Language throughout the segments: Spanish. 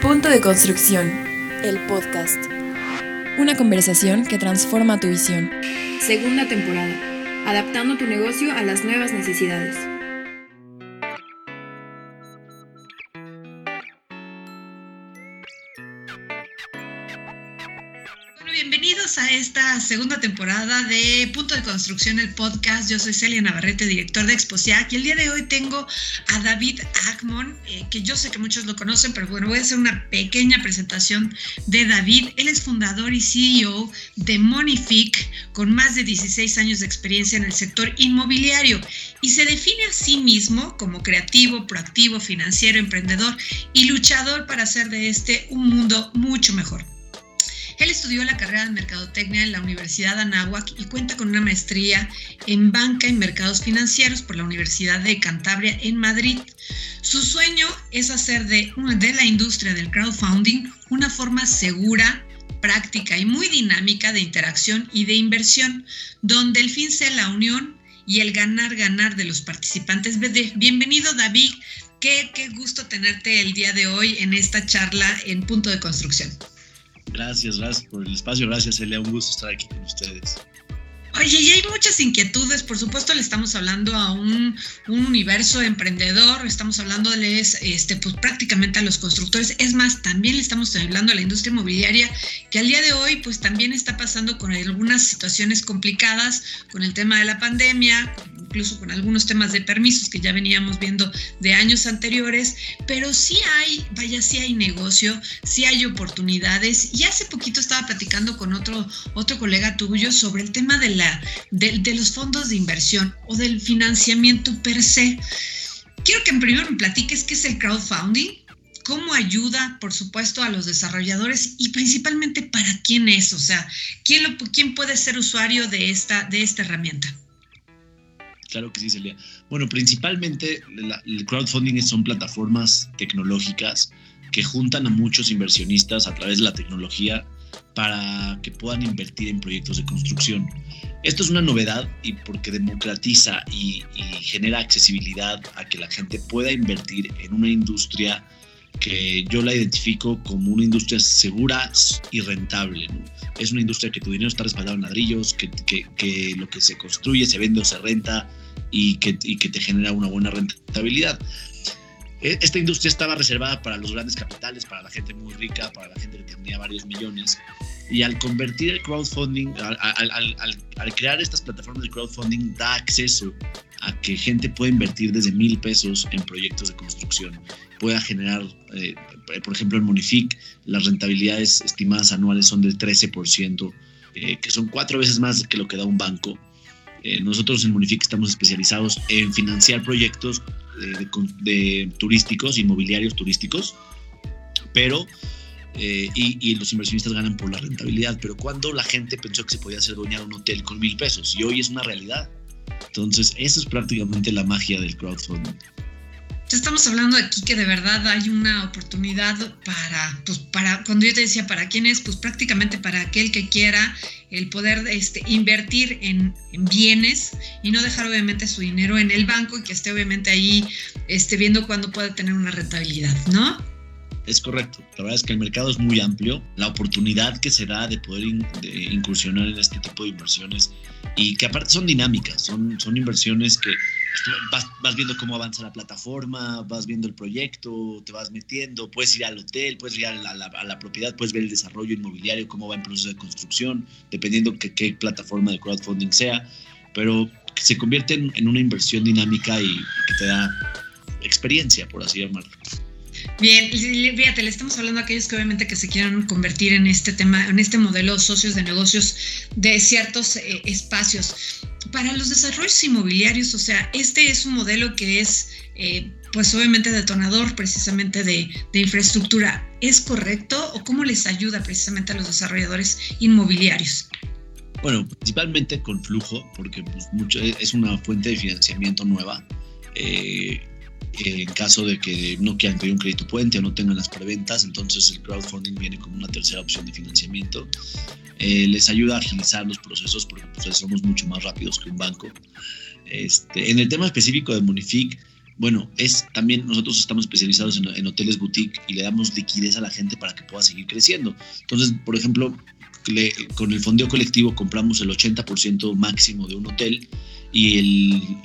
Punto de construcción. El podcast. Una conversación que transforma tu visión. Segunda temporada. Adaptando tu negocio a las nuevas necesidades. Esta segunda temporada de Punto de Construcción, el podcast. Yo soy Celia Navarrete, director de Exposiac, y el día de hoy tengo a David Ackmon, eh, que yo sé que muchos lo conocen, pero bueno, voy a hacer una pequeña presentación de David. Él es fundador y CEO de Monific, con más de 16 años de experiencia en el sector inmobiliario, y se define a sí mismo como creativo, proactivo, financiero, emprendedor y luchador para hacer de este un mundo mucho mejor. Él estudió la carrera de Mercadotecnia en la Universidad Anáhuac y cuenta con una maestría en Banca y Mercados Financieros por la Universidad de Cantabria en Madrid. Su sueño es hacer de, de la industria del crowdfunding una forma segura, práctica y muy dinámica de interacción y de inversión, donde el fin sea la unión y el ganar-ganar de los participantes. Bienvenido David, qué, qué gusto tenerte el día de hoy en esta charla en punto de construcción. Gracias, gracias por el espacio. Gracias, Elia. Un gusto estar aquí con ustedes. Oye, y hay muchas inquietudes, por supuesto le estamos hablando a un, universo emprendedor, estamos hablando este, pues prácticamente a los constructores, es más, también le estamos hablando a la industria inmobiliaria, que al día de hoy pues también está pasando con algunas situaciones complicadas, con el tema de la pandemia, incluso con algunos temas de permisos que ya veníamos viendo de años anteriores, pero sí hay, vaya, sí hay negocio, sí hay oportunidades. Y hace poquito estaba platicando con otro, otro colega tuyo sobre el tema de, la, de, los fondos de inversión o del financiamiento per se. Quiero que en primer me platiques qué es el crowdfunding, cómo ayuda, por supuesto, a los desarrolladores y principalmente para quién es, o sea, quién, quién puede ser usuario de esta, de esta herramienta. Claro que sí, Celia. Bueno, principalmente el crowdfunding son plataformas tecnológicas que juntan a muchos inversionistas a través de la tecnología para que puedan invertir en proyectos de construcción. Esto es una novedad y porque democratiza y, genera accesibilidad a que la gente pueda invertir en una industria que yo la identifico como una industria segura y rentable. Es una industria que tu dinero está respaldado en ladrillos, que, lo que se construye se vende o se renta y que te genera una buena rentabilidad. E, esta industria estaba reservada para los grandes capitales, para la gente muy rica, para la gente que tenía varios millones. Y al convertir el crowdfunding, al, crear estas plataformas de crowdfunding, da acceso a que gente pueda invertir desde mil pesos en proyectos de construcción. Pueda generar, eh, por ejemplo, en Monific, las rentabilidades estimadas anuales son del 13%, eh, que son cuatro veces más que lo que da un banco. Eh, nosotros en Monific estamos especializados en financiar proyectos de, de, turísticos, inmobiliarios turísticos, pero eh, y, los inversionistas ganan por la rentabilidad. Pero cuando la gente pensó que se podía hacer dueña de un hotel con mil pesos y hoy es una realidad. Entonces, eso es prácticamente la magia del crowdfunding estamos hablando aquí que de verdad hay una oportunidad para, pues para, cuando yo te decía para quién es, pues prácticamente para aquel que quiera el poder este, invertir en, bienes y no dejar obviamente su dinero en el banco y que esté obviamente ahí este, viendo cuándo puede tener una rentabilidad, ¿no? Es correcto. La verdad es que el mercado es muy amplio. La oportunidad que se da de poder incursionar en este tipo de inversiones y que aparte son dinámicas, son, son inversiones que vas, viendo cómo avanza la plataforma, vas viendo el proyecto, te vas metiendo, puedes ir al hotel, puedes ir a la, propiedad, puedes ver el desarrollo inmobiliario, cómo va en proceso de construcción, dependiendo que, qué plataforma de crowdfunding sea, pero se convierte en, en una inversión dinámica y que te da experiencia, por así llamarlo. Bien, fíjate, le estamos hablando a aquellos que obviamente que se quieran convertir en este tema, en este modelo socios de negocios de ciertos eh, espacios. Para los desarrollos inmobiliarios, o sea, este es un modelo que es, eh, pues obviamente detonador precisamente de, infraestructura. ¿Es correcto o cómo les ayuda precisamente a los desarrolladores inmobiliarios? Bueno, principalmente con flujo, porque pues, es una fuente de financiamiento nueva. Eh, en caso de que no quieran pedir un crédito puente o no tengan las preventas, entonces el crowdfunding viene como una tercera opción de financiamiento. Eh, les ayuda a agilizar los procesos porque pues, somos mucho más rápidos que un banco. Este, en el tema específico de Monific, bueno, es también nosotros estamos especializados en, hoteles boutique y le damos liquidez a la gente para que pueda seguir creciendo. Entonces, por ejemplo, con el fondeo colectivo compramos el 80% máximo de un hotel y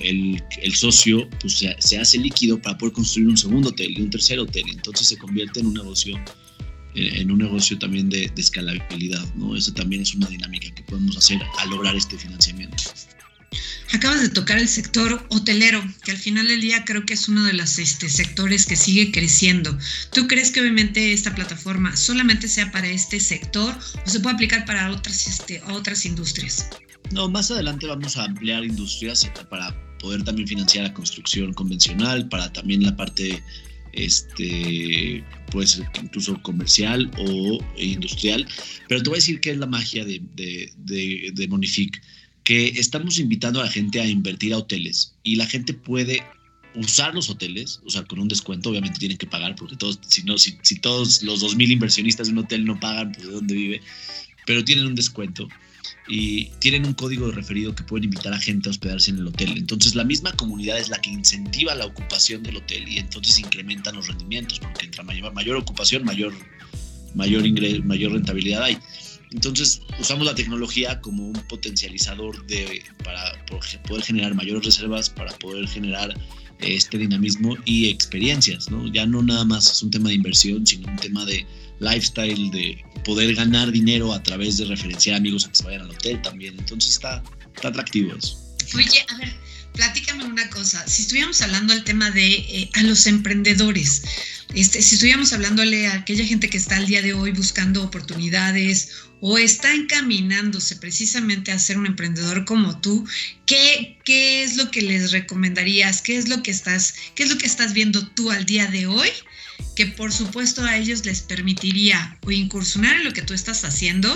el, el, socio pues, se, hace líquido para poder construir un segundo hotel y un tercer hotel. Entonces se convierte en un negocio en un negocio también de, de escalabilidad, ¿no? Esa también es una dinámica que podemos hacer al lograr este financiamiento. Acabas de tocar el sector hotelero, que al final del día creo que es uno de los este, sectores que sigue creciendo. ¿Tú crees que obviamente esta plataforma solamente sea para este sector o se puede aplicar para otras, este, otras industrias? No, más adelante vamos a ampliar industrias para poder también financiar la construcción convencional, para también la parte este, puede ser incluso comercial o industrial, pero te voy a decir qué es la magia de, de, de, de Monific, que estamos invitando a la gente a invertir a hoteles y la gente puede usar los hoteles, o sea, con un descuento, obviamente tienen que pagar, porque todos, si, no, si, si todos los 2.000 inversionistas de un hotel no pagan, pues de dónde vive, pero tienen un descuento y tienen un código de referido que pueden invitar a gente a hospedarse en el hotel. Entonces la misma comunidad es la que incentiva la ocupación del hotel y entonces incrementan los rendimientos, porque entre mayor, mayor ocupación, mayor, mayor, mayor rentabilidad hay. Entonces usamos la tecnología como un potencializador de, para poder generar mayores reservas, para poder generar este dinamismo y experiencias, ¿no? Ya no nada más es un tema de inversión, sino un tema de lifestyle, de poder ganar dinero a través de referenciar amigos a que se vayan al hotel también. Entonces está, está atractivo eso. Oye, a ver, platícame una cosa. Si estuviéramos hablando del tema de eh, a los emprendedores, este, si estuviéramos hablándole a aquella gente que está al día de hoy buscando oportunidades o está encaminándose precisamente a ser un emprendedor como tú, ¿qué, ¿qué es lo que les recomendarías? ¿Qué es lo que estás, qué es lo que estás viendo tú al día de hoy? Que por supuesto a ellos les permitiría o incursionar en lo que tú estás haciendo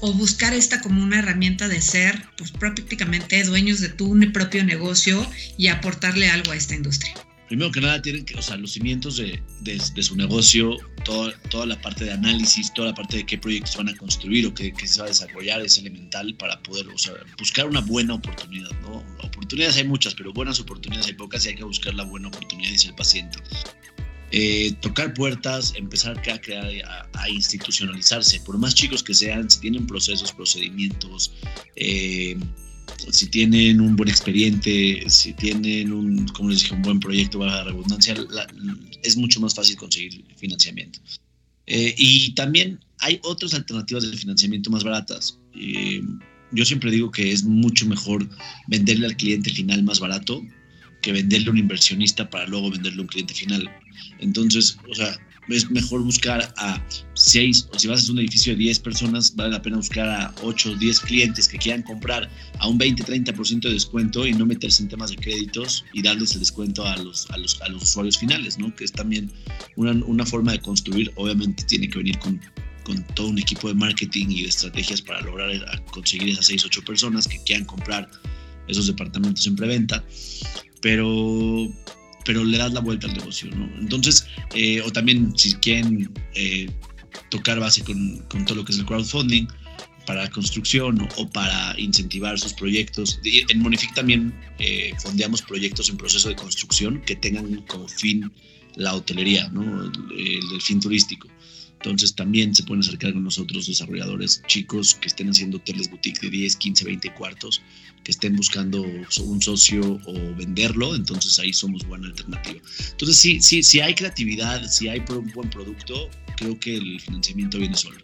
o buscar esta como una herramienta de ser pues prácticamente dueños de tu propio negocio y aportarle algo a esta industria primero que nada tienen que, o sea, los cimientos de, de, su negocio, toda, toda la parte de análisis, toda la parte de qué proyectos van a construir o qué, qué se va a desarrollar es elemental para poder o sea, buscar una buena oportunidad, ¿no? Oportunidades hay muchas, pero buenas oportunidades hay pocas y hay que buscar la buena oportunidad, dice el paciente. Eh, tocar puertas, empezar a crear, a, a, institucionalizarse, por más chicos que sean, si tienen procesos, procedimientos, eh, si tienen un buen expediente, si tienen un, como les dije, un buen proyecto, baja la redundancia, es mucho más fácil conseguir financiamiento. Eh, y también hay otras alternativas de financiamiento más baratas. Eh, yo siempre digo que es mucho mejor venderle al cliente final más barato que venderle a un inversionista para luego venderle a un cliente final. Entonces, o sea, es mejor buscar a 6 o si vas a un edificio de 10 personas, vale la pena buscar a 8 o 10 clientes que quieran comprar a un 20-30% de descuento y no meterse en temas de créditos y darles el descuento a los, a los, a los usuarios finales, ¿no? Que es también una, una forma de construir, obviamente tiene que venir con, con todo un equipo de marketing y de estrategias para lograr conseguir esas 6 8 personas que quieran comprar esos departamentos en preventa, pero pero le das la vuelta al negocio, ¿no? Entonces, eh, o también si quieren eh, tocar base con, con, todo lo que es el crowdfunding para construcción o, para incentivar sus proyectos. En Monific también eh, fondeamos proyectos en proceso de construcción que tengan como fin la hotelería, ¿no? el, el fin turístico. Entonces también se pueden acercar con nosotros desarrolladores chicos que estén haciendo hoteles boutique de 10, 15, 20 cuartos, que estén buscando un socio o venderlo, entonces ahí somos buena alternativa. Entonces sí, sí, si hay creatividad, si hay un buen producto, creo que el financiamiento viene solo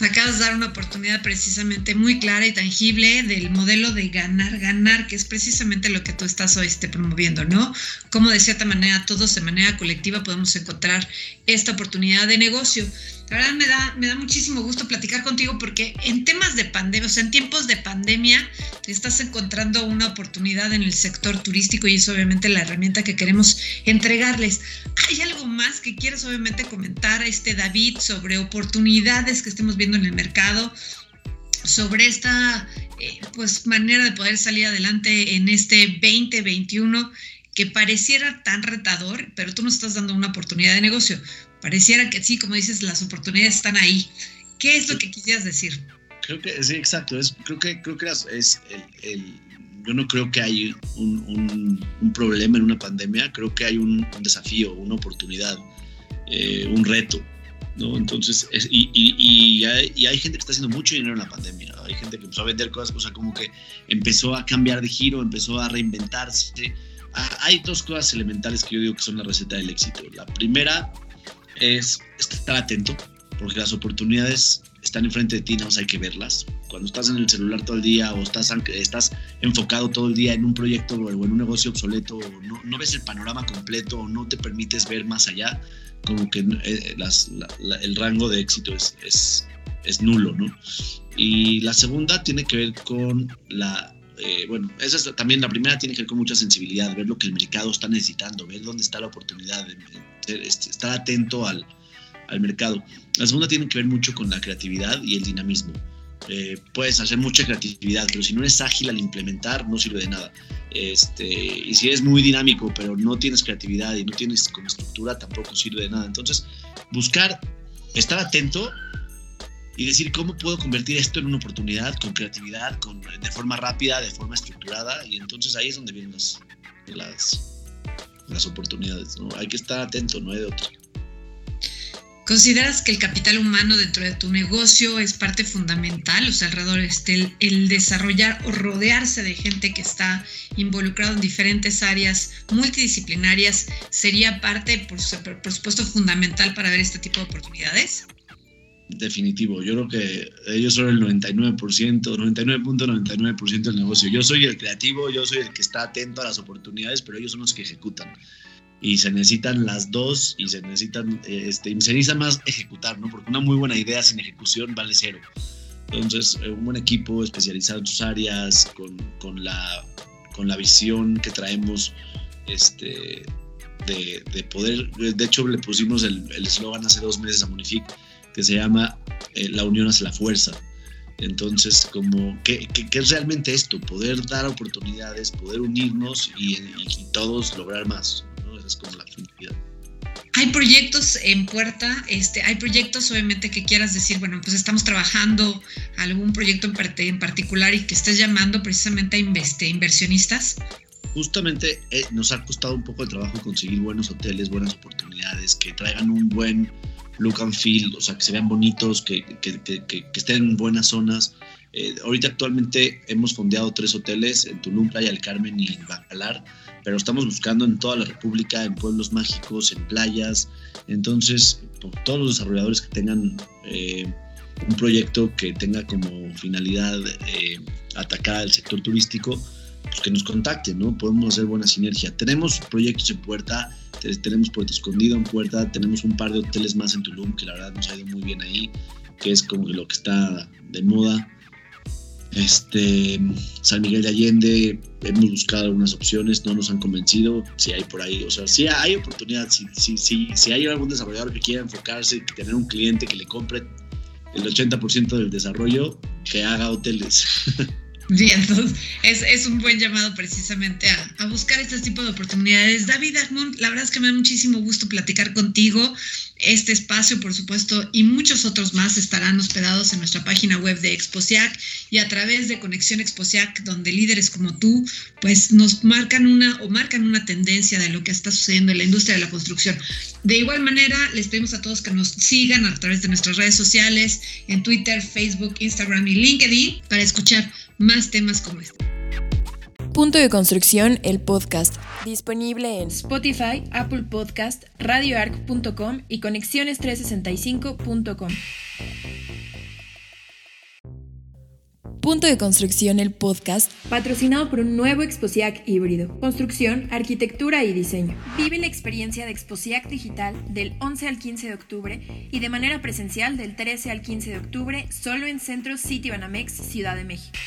acabas de dar una oportunidad precisamente muy clara y tangible del modelo de ganar, ganar, que es precisamente lo que tú estás hoy este, promoviendo, ¿no? Como de cierta manera todos de manera colectiva podemos encontrar esta oportunidad de negocio. La verdad me da, me da muchísimo gusto platicar contigo porque en temas de pandemia, o sea, en tiempos de pandemia, estás encontrando una oportunidad en el sector turístico y es obviamente la herramienta que queremos entregarles. ¿Hay algo más que quieras obviamente comentar, este David, sobre oportunidades que estemos viendo en el mercado? sobre esta eh, pues manera de poder salir adelante en este 2021 que pareciera tan retador, pero tú nos estás dando una oportunidad de negocio. Pareciera que sí, como dices, las oportunidades están ahí. ¿Qué es lo que quisieras decir? Creo que sí, exacto. Es, creo que creo que es el, yo no creo que hay un, problema en una pandemia, creo que hay un, desafío, una oportunidad, eh, un reto. ¿no? Entonces, y, hay, gente que está haciendo mucho dinero en la pandemia, hay gente que empezó a vender cosas, o sea, como que empezó a cambiar de giro, empezó a reinventarse. Ah, hay dos cosas elementales que yo digo que son la receta del éxito. La primera es estar atento, porque las oportunidades están enfrente de ti, no hay que verlas. Cuando estás en el celular todo el día o estás, estás enfocado todo el día en un proyecto o en un negocio obsoleto, no, no ves el panorama completo no te permites ver más allá, como que eh, el rango de éxito es, es, nulo, ¿no? Y la segunda tiene que ver con la, eh, bueno, esa es también la primera tiene que ver con mucha sensibilidad, ver lo que el mercado está necesitando, ver dónde está la oportunidad, este, estar atento al, al mercado. La segunda tiene que ver mucho con la creatividad y el dinamismo. Eh, puedes hacer mucha creatividad, pero si no eres ágil al implementar, no sirve de nada. Este, y si eres muy dinámico, pero no tienes creatividad y no tienes como estructura, tampoco sirve de nada. Entonces, buscar, estar atento y decir cómo puedo convertir esto en una oportunidad con creatividad, con, de forma rápida, de forma estructurada. Y entonces ahí es donde vienen las, las, oportunidades. ¿no? Hay que estar atento, no hay de otro. ¿Consideras que el capital humano dentro de tu negocio es parte fundamental? O sea, alrededor este, el, desarrollar o rodearse de gente que está involucrado en diferentes áreas multidisciplinarias sería parte, por, por supuesto, fundamental para ver este tipo de oportunidades. Definitivo, yo creo que ellos son el 99%, 99.99% del negocio. Yo soy el creativo, yo soy el que está atento a las oportunidades, pero ellos son los que ejecutan y se necesitan las dos y se necesitan, este, se necesita más ejecutar, ¿no? Porque una muy buena idea sin ejecución vale cero. Entonces, eh, un buen equipo especializado en sus áreas, con, con, la, con la visión que traemos este, de, de, poder, de hecho le pusimos el eslogan hace dos meses a Munific, que se llama eh, La unión hace la fuerza. Entonces, como, ¿qué, ¿qué, es realmente esto? Poder dar oportunidades, poder unirnos y, y todos lograr más es como la Hay proyectos en puerta, este, hay proyectos obviamente que quieras decir, bueno, pues estamos trabajando algún proyecto en, en particular y que estés llamando precisamente a inversionistas. Justamente eh, nos ha costado un poco de trabajo conseguir buenos hoteles, buenas oportunidades, que traigan un buen look and feel, o sea, que se vean bonitos, que, que, que, que estén en buenas zonas. Eh, ahorita actualmente hemos fondeado tres hoteles en Tulum, Playa del Carmen y Bacalar pero estamos buscando en toda la República, en pueblos mágicos, en playas. Entonces, todos los desarrolladores que tengan eh, un proyecto que tenga como finalidad eh, atacar al sector turístico, pues que nos contacten, ¿no? Podemos hacer buena sinergia. Tenemos proyectos en puerta, tenemos Puerto Escondido en puerta, tenemos un par de hoteles más en Tulum que la verdad nos ha ido muy bien ahí, que es como lo que está de moda. Este, San Miguel de Allende, hemos buscado algunas opciones, no nos han convencido, si hay por ahí, o sea, si hay oportunidad, si, si, si, si hay algún desarrollador que quiera enfocarse, tener un cliente que le compre el 80% del desarrollo, que haga hoteles. Bien, entonces es, un buen llamado precisamente a, buscar este tipo de oportunidades. David Agmund, la verdad es que me da muchísimo gusto platicar contigo. Este espacio, por supuesto, y muchos otros más estarán hospedados en nuestra página web de Exposiac y a través de Conexión Exposiac, donde líderes como tú, pues nos marcan una o marcan una tendencia de lo que está sucediendo en la industria de la construcción. De igual manera, les pedimos a todos que nos sigan a través de nuestras redes sociales, en Twitter, Facebook, Instagram y LinkedIn, para escuchar más temas como este. Punto de Construcción, el podcast, disponible en Spotify, Apple Podcast, radioarc.com y conexiones365.com. Punto de Construcción, el podcast, patrocinado por un nuevo Exposiac híbrido. Construcción, arquitectura y diseño. Vive la experiencia de Exposiac Digital del 11 al 15 de octubre y de manera presencial del 13 al 15 de octubre solo en Centro City Banamex, Ciudad de México.